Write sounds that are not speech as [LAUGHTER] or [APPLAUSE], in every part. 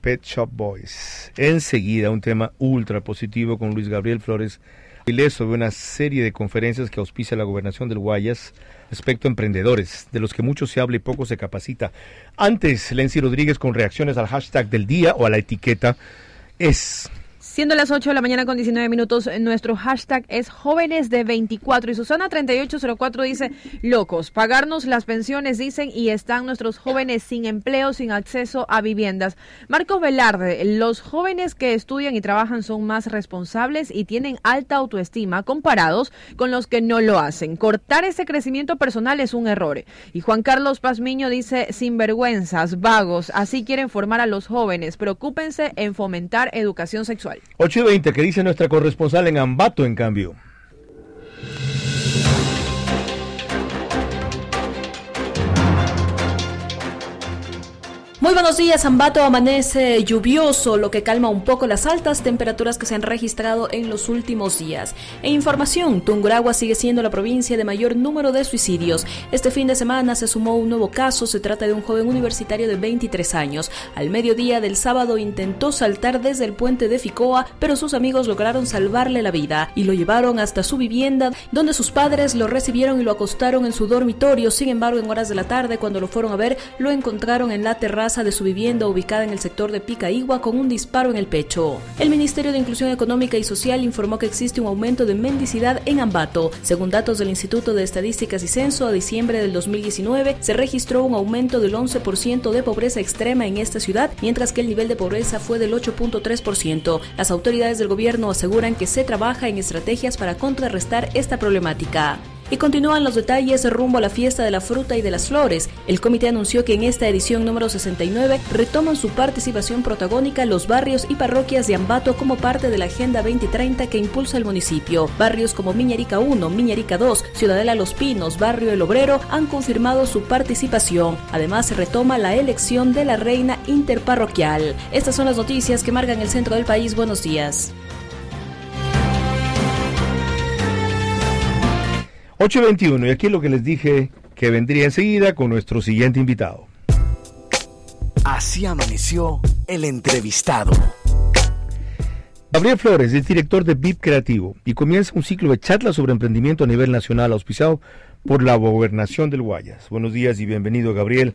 Pet Shop Boys. Enseguida un tema ultra positivo con Luis Gabriel Flores sobre una serie de conferencias que auspicia la gobernación del Guayas respecto a emprendedores, de los que mucho se habla y poco se capacita. Antes, Lency Rodríguez con reacciones al hashtag del día o a la etiqueta es Siendo las 8 de la mañana con 19 minutos, nuestro hashtag es jóvenes de 24 y Susana 3804 dice, locos, pagarnos las pensiones dicen y están nuestros jóvenes sin empleo, sin acceso a viviendas. Marcos Velarde, los jóvenes que estudian y trabajan son más responsables y tienen alta autoestima comparados con los que no lo hacen. Cortar ese crecimiento personal es un error. Y Juan Carlos Pazmiño dice, sinvergüenzas, vagos, así quieren formar a los jóvenes, preocúpense en fomentar educación sexual. 8 y 20, que dice nuestra corresponsal en Ambato, en cambio. Muy buenos días, Ambato amanece lluvioso, lo que calma un poco las altas temperaturas que se han registrado en los últimos días. En información, Tunguragua sigue siendo la provincia de mayor número de suicidios. Este fin de semana se sumó un nuevo caso, se trata de un joven universitario de 23 años. Al mediodía del sábado intentó saltar desde el puente de Ficoa, pero sus amigos lograron salvarle la vida y lo llevaron hasta su vivienda, donde sus padres lo recibieron y lo acostaron en su dormitorio. Sin embargo, en horas de la tarde, cuando lo fueron a ver, lo encontraron en la terraza de su vivienda ubicada en el sector de Picaigua con un disparo en el pecho. El Ministerio de Inclusión Económica y Social informó que existe un aumento de mendicidad en Ambato. Según datos del Instituto de Estadísticas y Censo, a diciembre del 2019 se registró un aumento del 11% de pobreza extrema en esta ciudad, mientras que el nivel de pobreza fue del 8.3%. Las autoridades del gobierno aseguran que se trabaja en estrategias para contrarrestar esta problemática. Y continúan los detalles rumbo a la fiesta de la fruta y de las flores. El comité anunció que en esta edición número 69 retoman su participación protagónica los barrios y parroquias de Ambato como parte de la Agenda 2030 que impulsa el municipio. Barrios como Miñarica 1, Miñarica 2, Ciudadela Los Pinos, Barrio El Obrero han confirmado su participación. Además se retoma la elección de la reina interparroquial. Estas son las noticias que marcan el centro del país. Buenos días. 8.21 y aquí lo que les dije que vendría enseguida con nuestro siguiente invitado. Así amaneció el entrevistado. Gabriel Flores es director de BIP Creativo y comienza un ciclo de charlas sobre emprendimiento a nivel nacional auspiciado por la gobernación del Guayas. Buenos días y bienvenido Gabriel.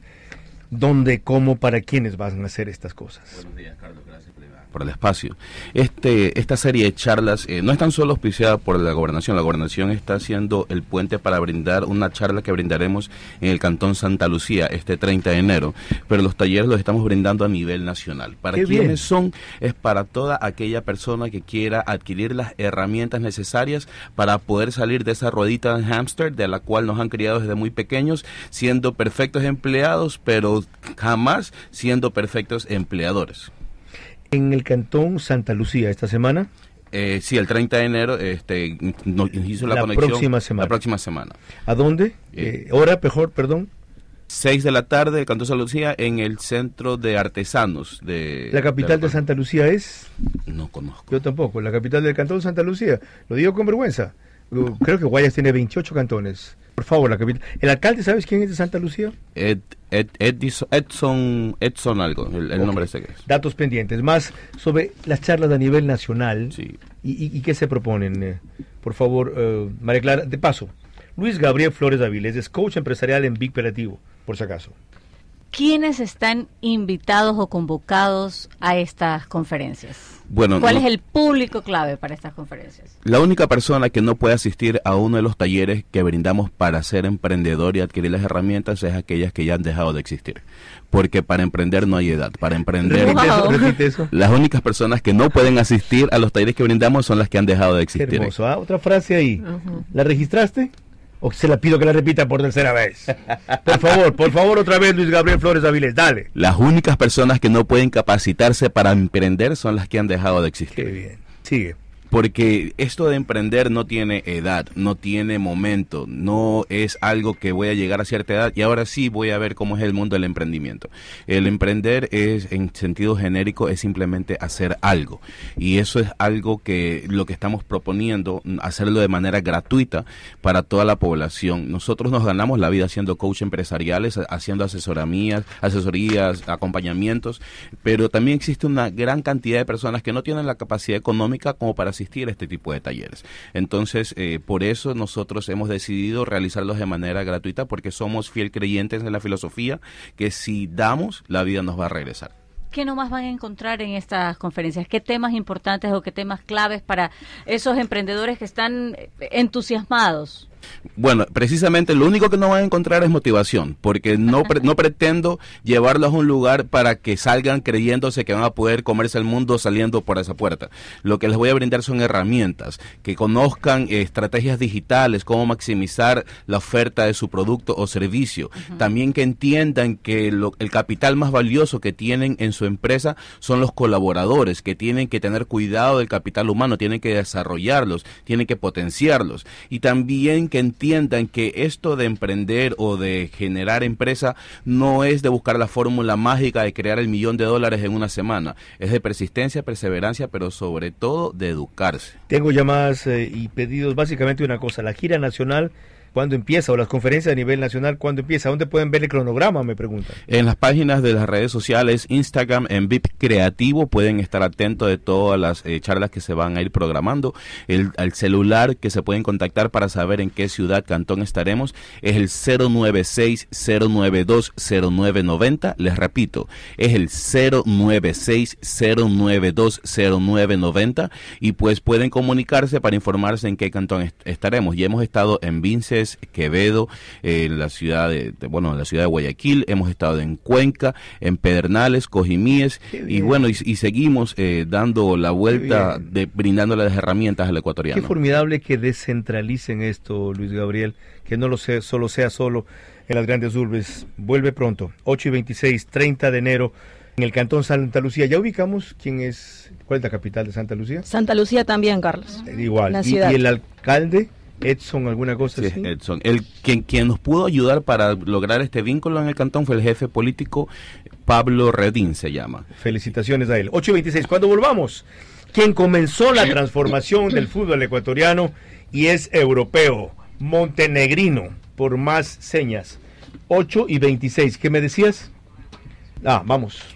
¿Dónde, cómo, para quiénes van a hacer estas cosas? Buenos días, Carlos por el espacio. Este, esta serie de charlas eh, no es tan solo auspiciada por la gobernación, la gobernación está haciendo el puente para brindar una charla que brindaremos en el Cantón Santa Lucía este 30 de enero, pero los talleres los estamos brindando a nivel nacional. ¿Para quiénes son? Es para toda aquella persona que quiera adquirir las herramientas necesarias para poder salir de esa ruedita de hámster de la cual nos han criado desde muy pequeños, siendo perfectos empleados, pero jamás siendo perfectos empleadores en el cantón Santa Lucía esta semana. Eh, sí, el 30 de enero este, nos hizo la, Próxima semana. La próxima semana. ¿A dónde? Eh, eh, ¿Hora, mejor, perdón? 6 de la tarde, el Cantón Santa Lucía, en el Centro de Artesanos. de ¿La capital de, Santa Lucía es? No conozco. Yo tampoco. La capital del Cantón Santa Lucía. Lo digo con vergüenza. Creo que Guayas tiene 28 cantones. Por favor, la capital. ¿El alcalde sabes quién es de Santa Lucía? Ed, Edson, Edson algo, el, nombre ese que es. Datos pendientes. Más sobre las charlas a nivel nacional. Sí. ¿Y, qué se proponen? Eh, por favor, uh, María Clara, de paso. Luis Gabriel Flores Aviles es coach empresarial en Big Operativo, por si acaso. ¿Quiénes están invitados o convocados a estas conferencias? Bueno, ¿Cuál es el público clave para estas conferencias? La única persona que no puede asistir a uno de los talleres que brindamos para ser emprendedor y adquirir las herramientas es aquellas que ya han dejado de existir. Porque para emprender no hay edad. Para emprender, [LAUGHS] las únicas personas que no pueden asistir a los talleres que brindamos son las que han dejado de existir. hermoso, ¿ah? Otra frase ahí. ¿La registraste? O se la pido que la repita por tercera vez. Por favor, por favor, otra vez, Luis Gabriel Flores Avilés, dale. Las únicas personas que no pueden capacitarse para emprender son las que han dejado de existir. Qué bien. Sigue. Porque esto de emprender no tiene edad, no tiene momento, no es algo que voy a llegar a cierta edad y ahora sí voy a ver cómo es el mundo del emprendimiento. El emprender es, en sentido genérico, es simplemente hacer algo y eso es algo que lo que estamos proponiendo, hacerlo de manera gratuita para toda la población. Nosotros nos ganamos la vida haciendo coach empresariales, haciendo asesorías, asesorías, acompañamientos, pero también existe una gran cantidad de personas que no tienen la capacidad económica como para asistir a este tipo de talleres. Entonces, eh, por eso nosotros hemos decidido realizarlos de manera gratuita porque somos fiel creyentes en la filosofía que si damos, la vida nos va a regresar. ¿Qué nomás van a encontrar en estas conferencias? ¿Qué temas importantes o qué temas claves para esos emprendedores que están entusiasmados? Bueno, precisamente lo único que no van a encontrar es motivación, porque no, no pretendo llevarlos a un lugar para que salgan creyéndose que van a poder comerse el mundo saliendo por esa puerta. Lo que les voy a brindar son herramientas, que conozcan estrategias digitales, cómo maximizar la oferta de su producto o servicio. También que entiendan que el capital más valioso que tienen en su empresa son los colaboradores, que tienen que tener cuidado del capital humano, tienen que desarrollarlos, tienen que potenciarlos. Y también que entiendan que esto de emprender o de generar empresa no es de buscar la fórmula mágica de crear el millón de dólares en una semana. Es de persistencia, perseverancia, pero sobre todo de educarse. Tengo llamadas eh, y pedidos básicamente una cosa, la gira nacional ¿Cuándo empieza? ¿O las conferencias a nivel nacional cuándo empieza? ¿Dónde pueden ver el cronograma? Me preguntan. En las páginas de las redes sociales, Instagram, en VIP Creativo, pueden estar atentos de todas las eh, charlas que se van a ir programando. El, celular que se pueden contactar para saber en qué ciudad, cantón estaremos, es el 096-092-0990. Les repito, es el 096-092-0990 y pues pueden comunicarse para informarse en qué cantón estaremos. Y hemos estado en Vinces, Quevedo, en la ciudad de, bueno, en la ciudad de Guayaquil, hemos estado en Cuenca, en Pedernales, Cojimíes y bueno, y, seguimos eh, dando la vuelta de brindándole las herramientas al ecuatoriano. Qué formidable que descentralicen esto, Luis Gabriel, que no lo sea, solo sea solo en las grandes urbes. Vuelve pronto, 8 y 26, 30 de enero en el cantón Santa Lucía. ¿Ya ubicamos quién es, cuál es la capital de Santa Lucía? Santa Lucía también, Carlos. Eh, igual. ¿Y, el alcalde? Edson, alguna cosa sí, Edson. El, quien, quien nos pudo ayudar para lograr este vínculo en el cantón fue el jefe político Pablo Redín, se llama. Felicitaciones a él. 8.26, cuando volvamos, quien comenzó la transformación del fútbol ecuatoriano y es europeo, montenegrino, por más señas. 8 y 26, ¿qué me decías? Ah, vamos.